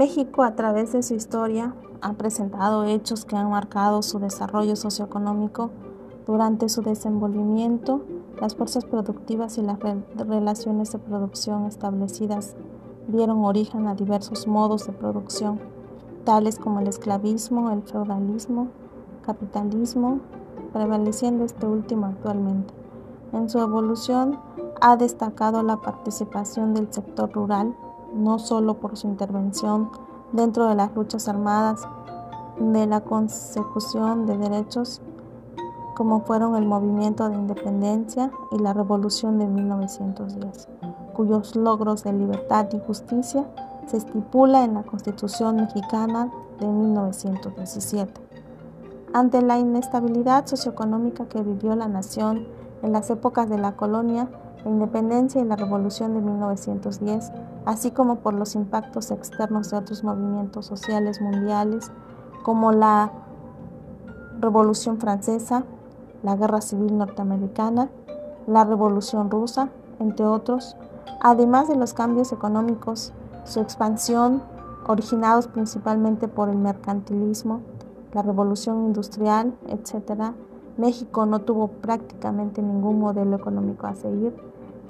México a través de su historia ha presentado hechos que han marcado su desarrollo socioeconómico durante su desenvolvimiento. Las fuerzas productivas y las relaciones de producción establecidas dieron origen a diversos modos de producción, tales como el esclavismo, el feudalismo, capitalismo, prevaleciendo este último actualmente. En su evolución ha destacado la participación del sector rural, no solo por su intervención dentro de las luchas armadas, de la consecución de derechos, como fueron el movimiento de independencia y la revolución de 1910, cuyos logros de libertad y justicia se estipula en la Constitución mexicana de 1917. Ante la inestabilidad socioeconómica que vivió la nación en las épocas de la colonia, la independencia y la revolución de 1910, así como por los impactos externos de otros movimientos sociales mundiales, como la Revolución Francesa, la Guerra Civil Norteamericana, la Revolución Rusa, entre otros, además de los cambios económicos, su expansión, originados principalmente por el mercantilismo, la revolución industrial, etc., México no tuvo prácticamente ningún modelo económico a seguir,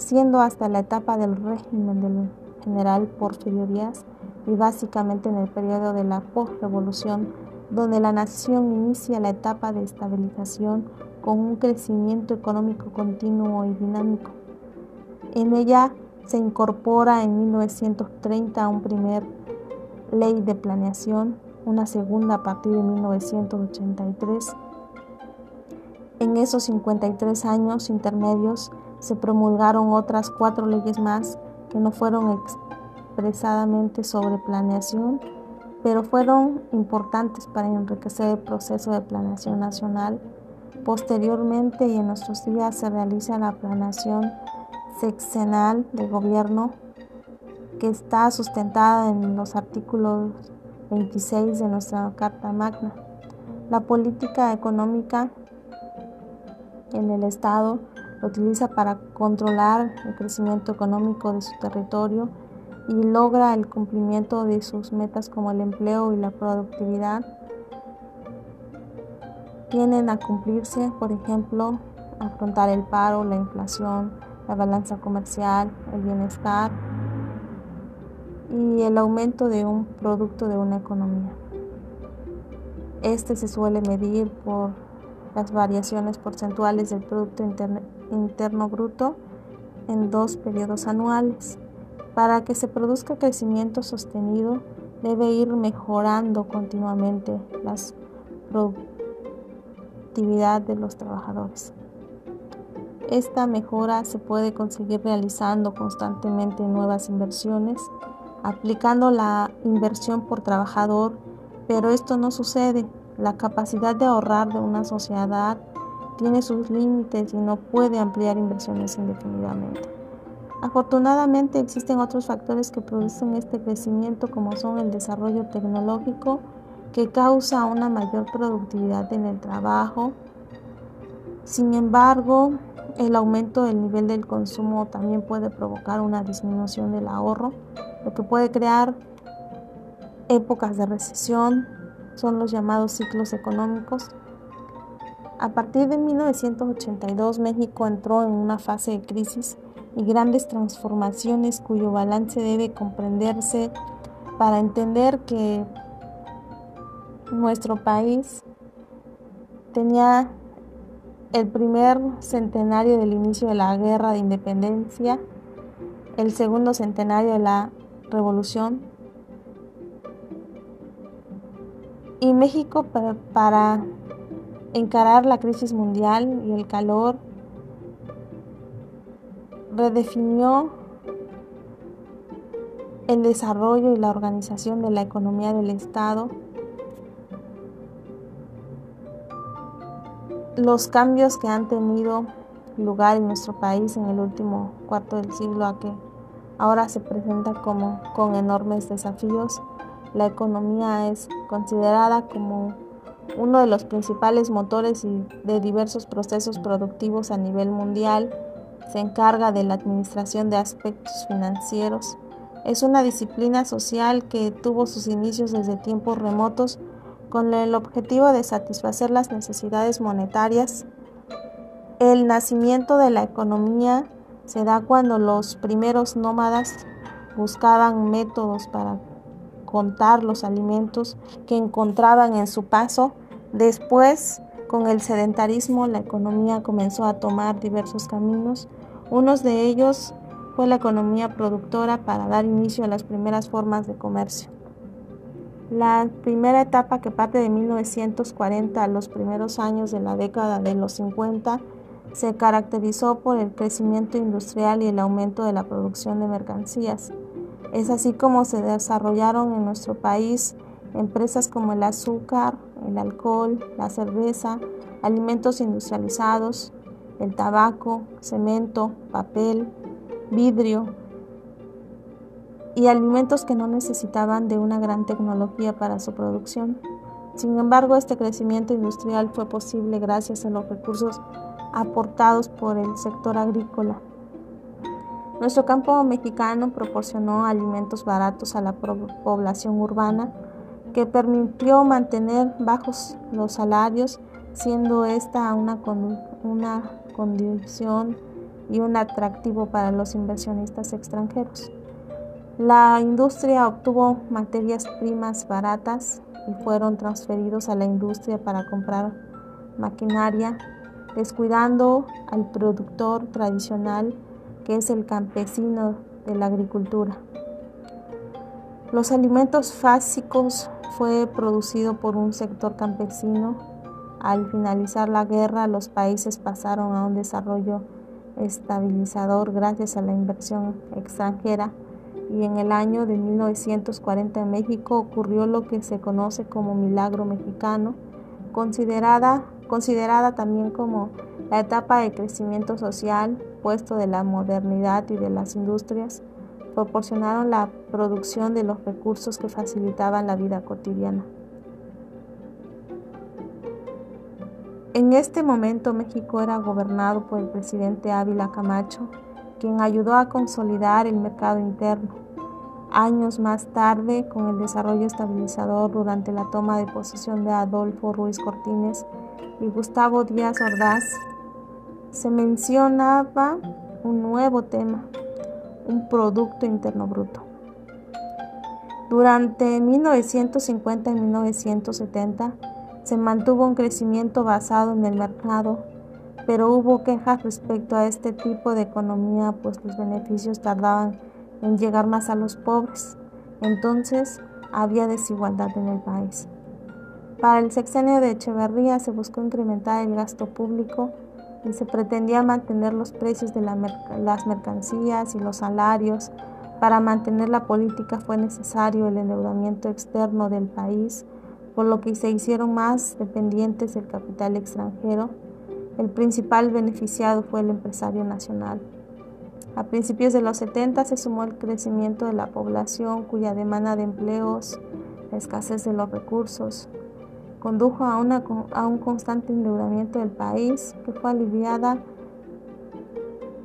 siendo hasta la etapa del régimen del general Porfirio Díaz y básicamente en el periodo de la postrevolución, donde la nación inicia la etapa de estabilización con un crecimiento económico continuo y dinámico. En ella se incorpora en 1930 un primer ley de planeación, una segunda a partir de 1983. En esos 53 años intermedios se promulgaron otras cuatro leyes más que no fueron expresadamente sobre planeación, pero fueron importantes para enriquecer el proceso de planeación nacional. Posteriormente y en nuestros días se realiza la planeación sexenal de gobierno que está sustentada en los artículos 26 de nuestra Carta Magna. La política económica en el Estado lo utiliza para controlar el crecimiento económico de su territorio y logra el cumplimiento de sus metas como el empleo y la productividad. Tienen a cumplirse, por ejemplo, afrontar el paro, la inflación, la balanza comercial, el bienestar y el aumento de un producto de una economía. Este se suele medir por las variaciones porcentuales del Producto Interno, Bruto en dos periodos anuales. Para que se produzca crecimiento sostenido, debe ir mejorando continuamente la productividad de los trabajadores. Esta mejora se puede conseguir realizando constantemente nuevas inversiones, aplicando la inversión por trabajador, pero esto no sucede la capacidad de ahorrar de una sociedad tiene sus límites y no puede ampliar inversiones indefinidamente. Afortunadamente existen otros factores que producen este crecimiento como son el desarrollo tecnológico que causa una mayor productividad en el trabajo. Sin embargo, el aumento del nivel del consumo también puede provocar una disminución del ahorro, lo que puede crear épocas de recesión, son los llamados ciclos económicos. A partir de 1982 México entró en una fase de crisis y grandes transformaciones cuyo balance debe comprenderse para entender que nuestro país tenía el primer centenario del inicio de la guerra de independencia, el segundo centenario de la revolución. Y México para, encarar la crisis mundial y el calor redefinió el desarrollo y la organización de la economía del Estado, los cambios que han tenido lugar en nuestro país en el último cuarto del siglo a que ahora se presenta como con enormes desafíos. La economía es considerada como uno de los principales motores de diversos procesos productivos a nivel mundial. Se encarga de la administración de aspectos financieros, es una disciplina social que tuvo sus inicios desde tiempos remotos con el objetivo de satisfacer las necesidades monetarias. El nacimiento de la economía se da cuando los primeros nómadas buscaban métodos para contar los alimentos que encontraban en su paso. Después, con el sedentarismo, la economía comenzó a tomar diversos caminos. Uno de ellos fue la economía productora para dar inicio a las primeras formas de comercio. La primera etapa que parte de 1940 a los primeros años de la década de los 50 se caracterizó por el crecimiento industrial y el aumento de la producción de mercancías. Es así como se desarrollaron en nuestro país empresas como el azúcar, el alcohol, la cerveza, alimentos industrializados, el tabaco, cemento, papel, vidrio y alimentos que no necesitaban de una gran tecnología para su producción. Sin embargo, este crecimiento industrial fue posible gracias a los recursos aportados por el sector agrícola. Nuestro campo mexicano proporcionó alimentos baratos a la población urbana que permitió mantener bajos los salarios, siendo esta una, una condición y un atractivo para los inversionistas extranjeros. La industria obtuvo materias primas baratas y fueron transferidos a la industria para comprar maquinaria, descuidando al productor tradicional que es el campesino de la agricultura. Los alimentos básicos fue producido por un sector campesino. Al finalizar la guerra, los países pasaron a un desarrollo estabilizador gracias a la inversión extranjera y en el año de 1940 en México ocurrió lo que se conoce como milagro mexicano, considerada, considerada también como la etapa de crecimiento social, puesto de la modernidad y de las industrias, proporcionaron la producción de los recursos que facilitaban la vida cotidiana. En este momento México era gobernado por el presidente Ávila Camacho, quien ayudó a consolidar el mercado interno. Años más tarde, con el desarrollo estabilizador durante la toma de posesión de Adolfo Ruiz Cortines y Gustavo Díaz Ordaz, se mencionaba un nuevo tema, un Producto Interno Bruto. Durante 1950 y 1970 se mantuvo un crecimiento basado en el mercado, pero hubo quejas respecto a este tipo de economía, pues los beneficios tardaban en llegar más a los pobres. Entonces había desigualdad en el país. Para el sexenio de Echeverría se buscó incrementar el gasto público y se pretendía mantener los precios de las mercancías y los salarios. Para mantener la política fue necesario el endeudamiento externo del país, por lo que se hicieron más dependientes del capital extranjero. El principal beneficiado fue el empresario nacional. A principios de los 70 se sumó el crecimiento de la población cuya demanda de empleos, la escasez de los recursos, condujo a, una, a un constante endeudamiento del país que fue aliviada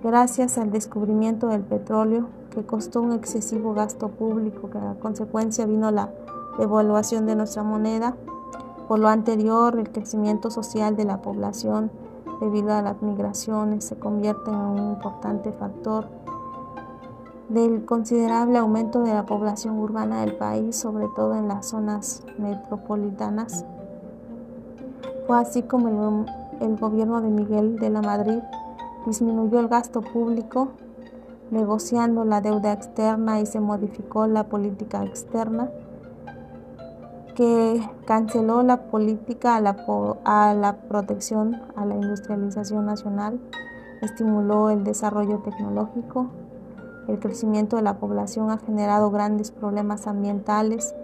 gracias al descubrimiento del petróleo que costó un excesivo gasto público, que a consecuencia vino la devaluación de nuestra moneda. Por lo anterior, el crecimiento social de la población debido a las migraciones se convierte en un importante factor del considerable aumento de la población urbana del país, sobre todo en las zonas metropolitanas. Fue así como el, gobierno de Miguel de la Madrid disminuyó el gasto público, negociando la deuda externa y se modificó la política externa, que canceló la política a la, a la protección a la industrialización nacional, estimuló el desarrollo tecnológico, el crecimiento de la población ha generado grandes problemas ambientales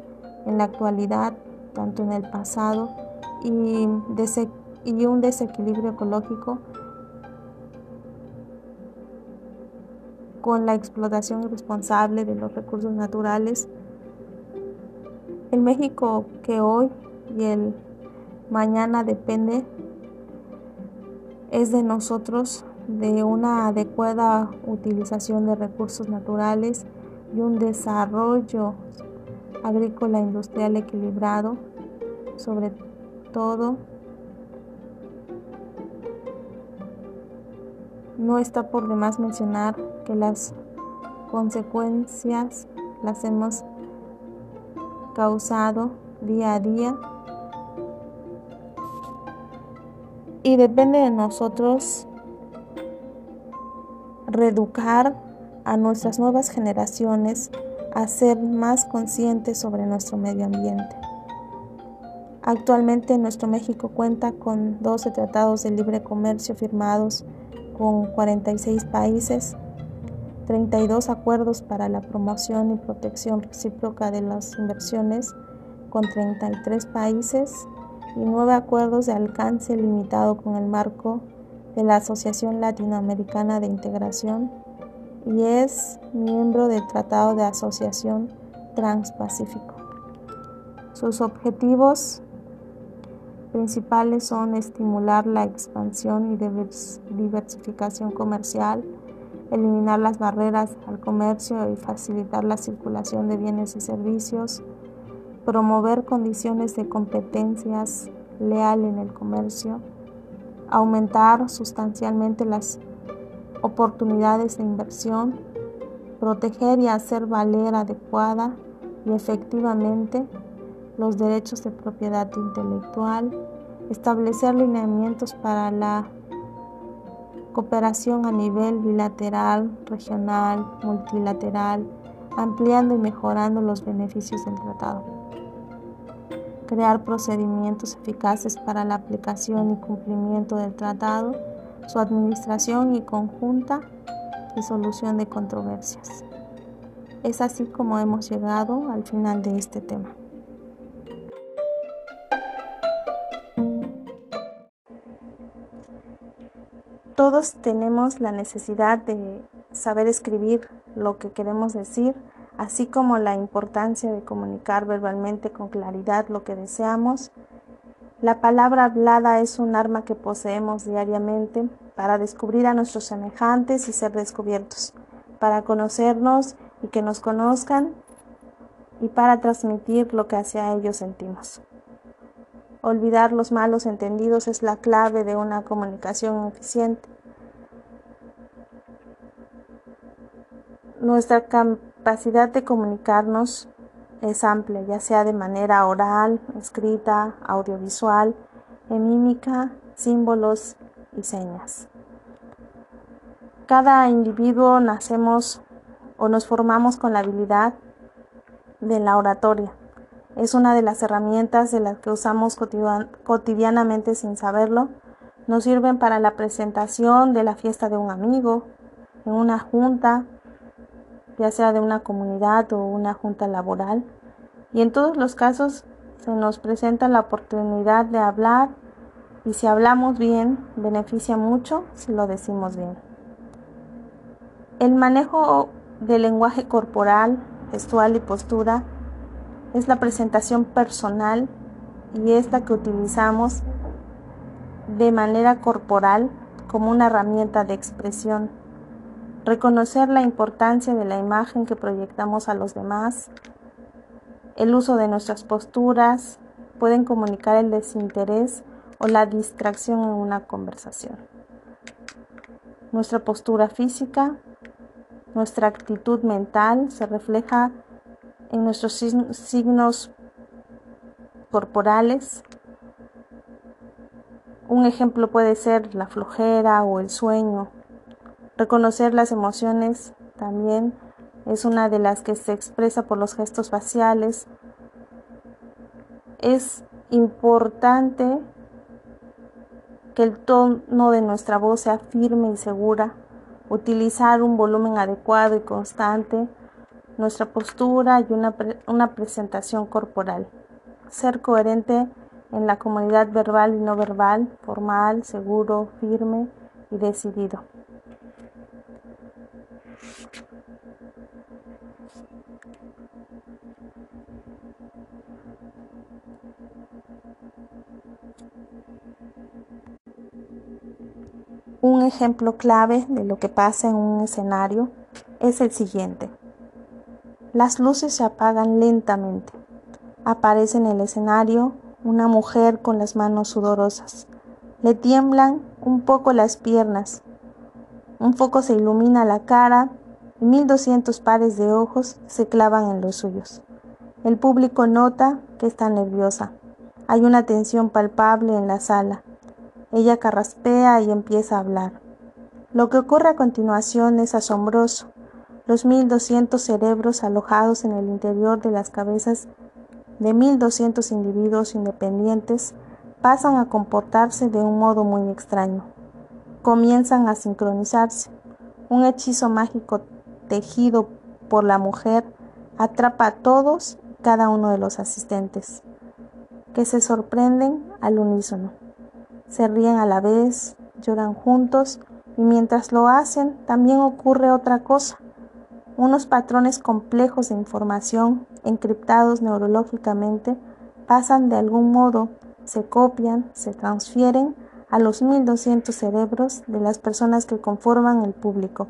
en la actualidad, tanto en el pasado y, un desequilibrio ecológico con la explotación irresponsable de los recursos naturales. El México que hoy y el mañana depende es de nosotros, de una adecuada utilización de recursos naturales y un desarrollo agrícola industrial equilibrado, sobre todo no está por demás mencionar que las consecuencias las hemos causado día a día y depende de nosotros reeducar a nuestras nuevas generaciones a ser más conscientes sobre nuestro medio ambiente. Actualmente nuestro México cuenta con 12 tratados de libre comercio firmados con 46 países, 32 acuerdos para la promoción y protección recíproca de las inversiones con 33 países y 9 acuerdos de alcance limitado con el marco de la Asociación Latinoamericana de Integración y es miembro del Tratado de Asociación Transpacífico. Sus objetivos principales son estimular la expansión y diversificación comercial, eliminar las barreras al comercio y facilitar la circulación de bienes y servicios, promover condiciones de competencias leal en el comercio, aumentar sustancialmente las oportunidades de inversión, proteger y hacer valer adecuada y efectivamente los derechos de propiedad intelectual, establecer lineamientos para la cooperación a nivel bilateral, regional, multilateral, ampliando y mejorando los beneficios del tratado. Crear procedimientos eficaces para la aplicación y cumplimiento del tratado, su administración y conjunta y solución de controversias. Es así como hemos llegado al final de este tema. Todos tenemos la necesidad de saber escribir lo que queremos decir, así como la importancia de comunicar verbalmente con claridad lo que deseamos. La palabra hablada es un arma que poseemos diariamente para descubrir a nuestros semejantes y ser descubiertos, para conocernos y que nos conozcan y para transmitir lo que hacia ellos sentimos. Olvidar los malos entendidos es la clave de una comunicación eficiente. Nuestra capacidad de comunicarnos es amplia, ya sea de manera oral, escrita, audiovisual, en mímica, símbolos y señas. Cada individuo nacemos o nos formamos con la habilidad de la oratoria. Es una de las herramientas de las que usamos cotidianamente sin saberlo. Nos sirven para la presentación de la fiesta de un amigo, en una junta, ya sea de una comunidad o una junta laboral. Y en todos los casos se nos presenta la oportunidad de hablar y si hablamos bien, beneficia mucho si lo decimos bien. El manejo del lenguaje corporal, gestual y postura es la presentación personal y es la que utilizamos de manera corporal como una herramienta de expresión reconocer la importancia de la imagen que proyectamos a los demás, el uso de nuestras posturas pueden comunicar el desinterés o la distracción en una conversación. Nuestra postura física, nuestra actitud mental se refleja en nuestros signos corporales. Un ejemplo puede ser la flojera o el sueño, Reconocer las emociones también es una de las que se expresa por los gestos faciales. Es importante que el tono de nuestra voz sea firme y segura, utilizar un volumen adecuado y constante, nuestra postura y una, una presentación corporal. Ser coherente en la comunidad verbal y no verbal, formal, seguro, firme y decidido. Un ejemplo clave de lo que pasa en un escenario es el siguiente. Las luces se apagan lentamente. Aparece en el escenario una mujer con las manos sudorosas. Le tiemblan un poco las piernas. Un foco se ilumina la cara y 1200 pares de ojos se clavan en los suyos. El público nota que está nerviosa. Hay una tensión palpable en la sala. Ella carraspea y empieza a hablar. Lo que ocurre a continuación es asombroso. Los 1200 cerebros alojados en el interior de las cabezas de 1200 individuos independientes pasan a comportarse de un modo muy extraño. Comienzan a sincronizarse. Un hechizo mágico tejido por la mujer atrapa a todos cada uno de los asistentes, que se sorprenden al unísono. Se ríen a la vez, lloran juntos y mientras lo hacen también ocurre otra cosa. Unos patrones complejos de información encriptados neurológicamente pasan de algún modo, se copian, se transfieren a los 1200 cerebros de las personas que conforman el público.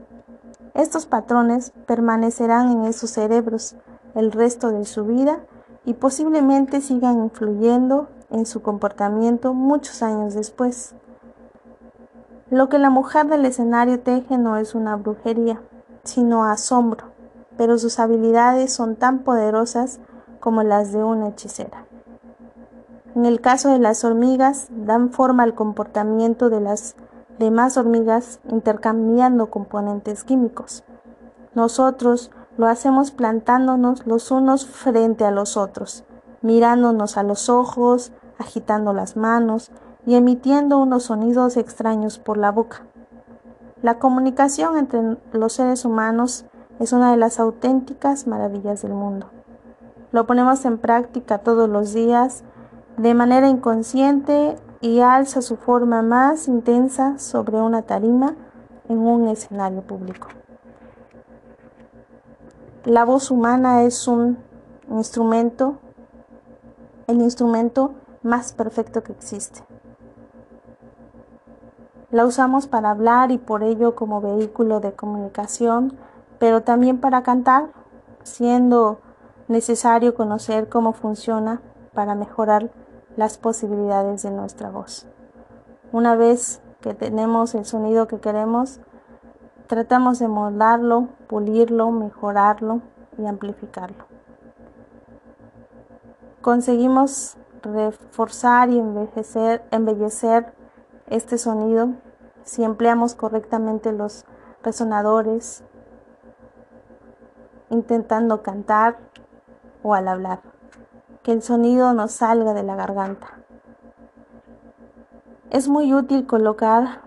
Estos patrones permanecerán en esos cerebros el resto de su vida y posiblemente sigan influyendo en su comportamiento muchos años después. Lo que la mujer del escenario teje no es una brujería, sino asombro, pero sus habilidades son tan poderosas como las de una hechicera. En el caso de las hormigas, dan forma al comportamiento de las demás hormigas intercambiando componentes químicos. Nosotros lo hacemos plantándonos los unos frente a los otros, mirándonos a los ojos, agitando las manos y emitiendo unos sonidos extraños por la boca. La comunicación entre los seres humanos es una de las auténticas maravillas del mundo. Lo ponemos en práctica todos los días de manera inconsciente y alza su forma más intensa sobre una tarima en un escenario público. La voz humana es un instrumento, el instrumento más perfecto que existe. La usamos para hablar y por ello como vehículo de comunicación, pero también para cantar, siendo necesario conocer cómo funciona para mejorar las posibilidades de nuestra voz. Una vez que tenemos el sonido que queremos, Tratamos de moldarlo, pulirlo, mejorarlo y amplificarlo. Conseguimos reforzar y embellecer este sonido si empleamos correctamente los resonadores, intentando cantar o al hablar, que el sonido nos salga de la garganta. Es muy útil colocar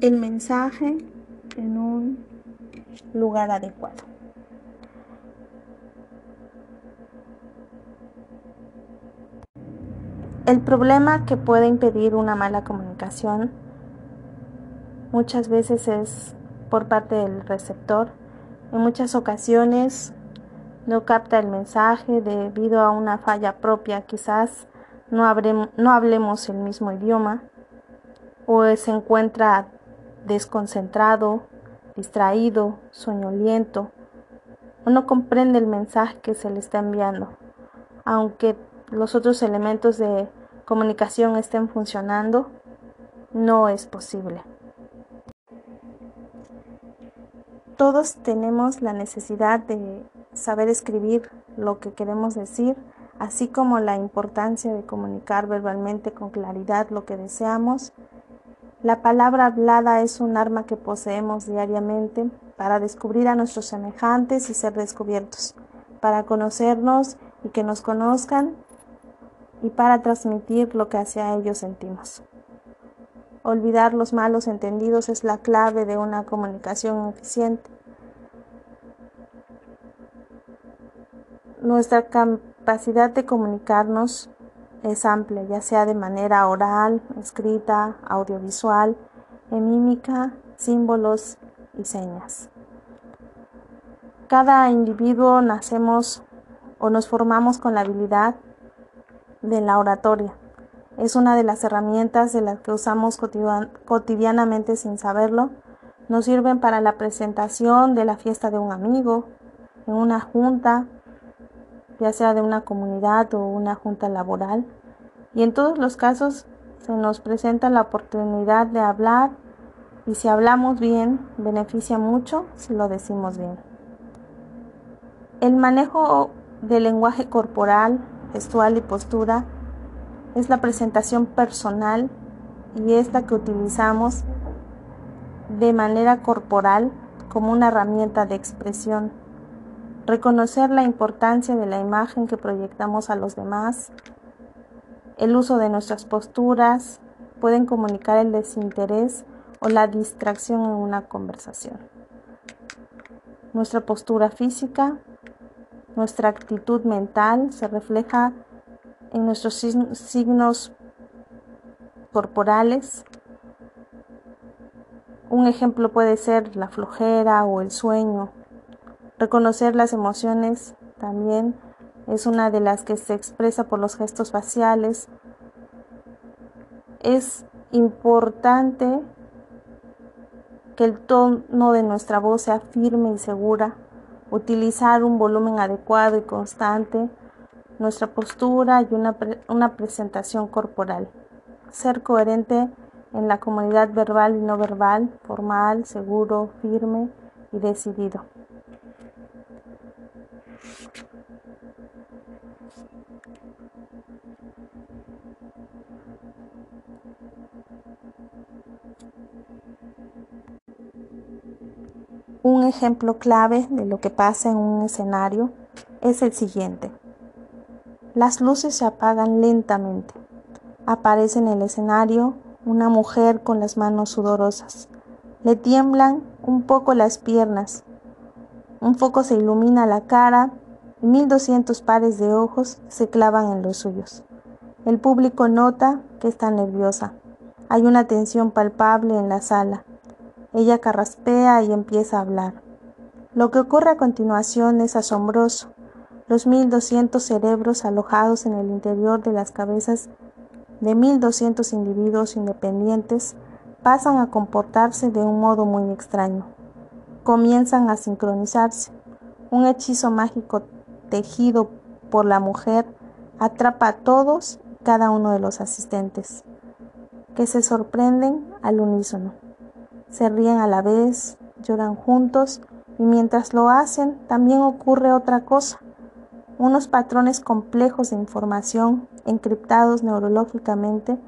el mensaje en un lugar adecuado. El problema que puede impedir una mala comunicación muchas veces es por parte del receptor. En muchas ocasiones no capta el mensaje debido a una falla propia, quizás no, no hablemos el mismo idioma o se encuentra desconcentrado, distraído, soñoliento, o no comprende el mensaje que se le está enviando, aunque los otros elementos de comunicación estén funcionando, no es posible. Todos tenemos la necesidad de saber escribir lo que queremos decir, así como la importancia de comunicar verbalmente con claridad lo que deseamos la palabra hablada es un arma que poseemos diariamente para descubrir a nuestros semejantes y ser descubiertos, para conocernos y que nos conozcan y para transmitir lo que hacia ellos sentimos. Olvidar los malos entendidos es la clave de una comunicación eficiente. Nuestra capacidad de comunicarnos es amplia, ya sea de manera oral, escrita, audiovisual, en mímica, símbolos y señas. Cada individuo nacemos o nos formamos con la habilidad de la oratoria. es una de las herramientas de las que usamos cotidianamente sin saberlo. Nos sirven para la presentación de la fiesta de un amigo, en una junta, ya sea de una comunidad o una junta laboral. Y en todos los casos se nos presenta la oportunidad de hablar y si hablamos bien, beneficia mucho si lo decimos bien. El manejo del lenguaje corporal, gestual y postura es la presentación personal y esta que utilizamos de manera corporal como una herramienta de expresión. Reconocer la importancia de la imagen que proyectamos a los demás, el uso de nuestras posturas pueden comunicar el desinterés o la distracción en una conversación. Nuestra postura física, nuestra actitud mental se refleja en nuestros signos corporales. Un ejemplo puede ser la flojera o el sueño. Reconocer las emociones también es una de las que se expresa por los gestos faciales. Es importante que el tono de nuestra voz sea firme y segura, utilizar un volumen adecuado y constante, nuestra postura y una, una presentación corporal, ser coherente en la comunidad verbal y no verbal, formal, seguro, firme y decidido. Un ejemplo clave de lo que pasa en un escenario es el siguiente. Las luces se apagan lentamente. Aparece en el escenario una mujer con las manos sudorosas. Le tiemblan un poco las piernas. Un foco se ilumina la cara y 1200 pares de ojos se clavan en los suyos. El público nota que está nerviosa. Hay una tensión palpable en la sala. Ella carraspea y empieza a hablar. Lo que ocurre a continuación es asombroso. Los 1200 cerebros alojados en el interior de las cabezas de 1200 individuos independientes pasan a comportarse de un modo muy extraño. Comienzan a sincronizarse. Un hechizo mágico tejido por la mujer atrapa a todos cada uno de los asistentes, que se sorprenden al unísono se ríen a la vez, lloran juntos y mientras lo hacen también ocurre otra cosa. Unos patrones complejos de información, encriptados neurológicamente,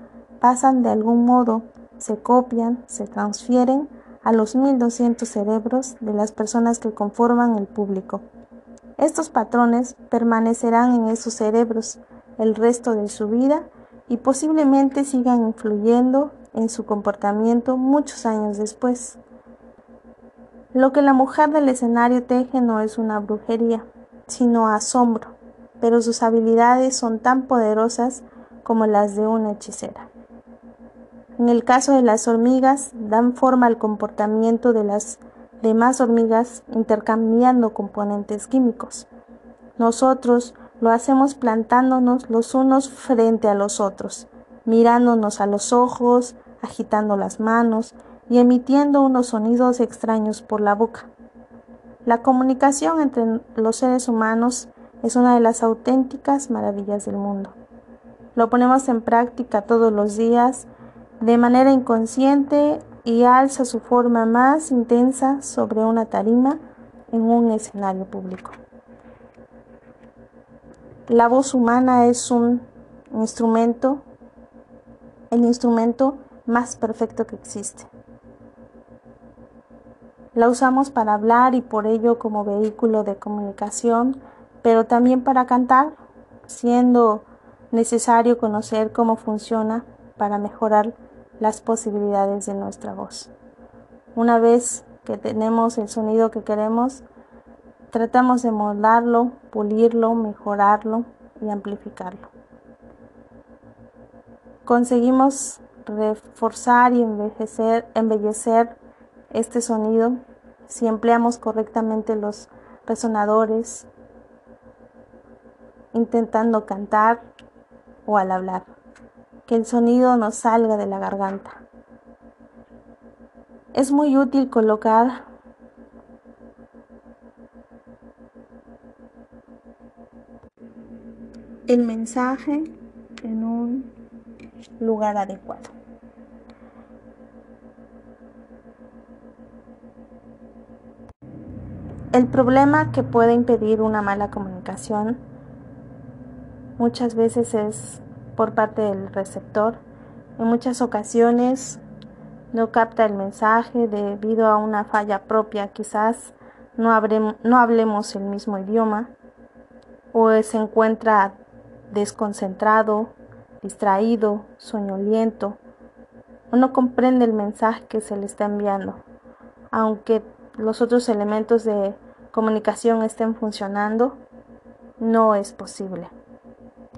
pasan de algún modo, se copian, se transfieren a los 1200 cerebros de las personas que conforman el público. Estos patrones permanecerán en esos cerebros el resto de su vida y posiblemente sigan influyendo en su comportamiento muchos años después. Lo que la mujer del escenario teje no es una brujería, sino asombro, pero sus habilidades son tan poderosas como las de una hechicera. En el caso de las hormigas, dan forma al comportamiento de las demás hormigas intercambiando componentes químicos. Nosotros lo hacemos plantándonos los unos frente a los otros, mirándonos a los ojos, agitando las manos y emitiendo unos sonidos extraños por la boca. La comunicación entre los seres humanos es una de las auténticas maravillas del mundo. Lo ponemos en práctica todos los días de manera inconsciente y alza su forma más intensa sobre una tarima en un escenario público. La voz humana es un instrumento el instrumento más perfecto que existe. La usamos para hablar y por ello como vehículo de comunicación, pero también para cantar, siendo necesario conocer cómo funciona para mejorar las posibilidades de nuestra voz. Una vez que tenemos el sonido que queremos, tratamos de moldarlo, pulirlo, mejorarlo y amplificarlo conseguimos reforzar y embellecer este sonido si empleamos correctamente los resonadores, intentando cantar o al hablar. que el sonido nos salga de la garganta. Es muy útil colocar el mensaje lugar adecuado. El problema que puede impedir una mala comunicación muchas veces es por parte del receptor. En muchas ocasiones no capta el mensaje debido a una falla propia, quizás no, no hablemos el mismo idioma o se encuentra desconcentrado, distraído, soñoliento o no comprende el mensaje que se le está enviando, aunque los otros elementos de comunicación estén funcionando, no es posible.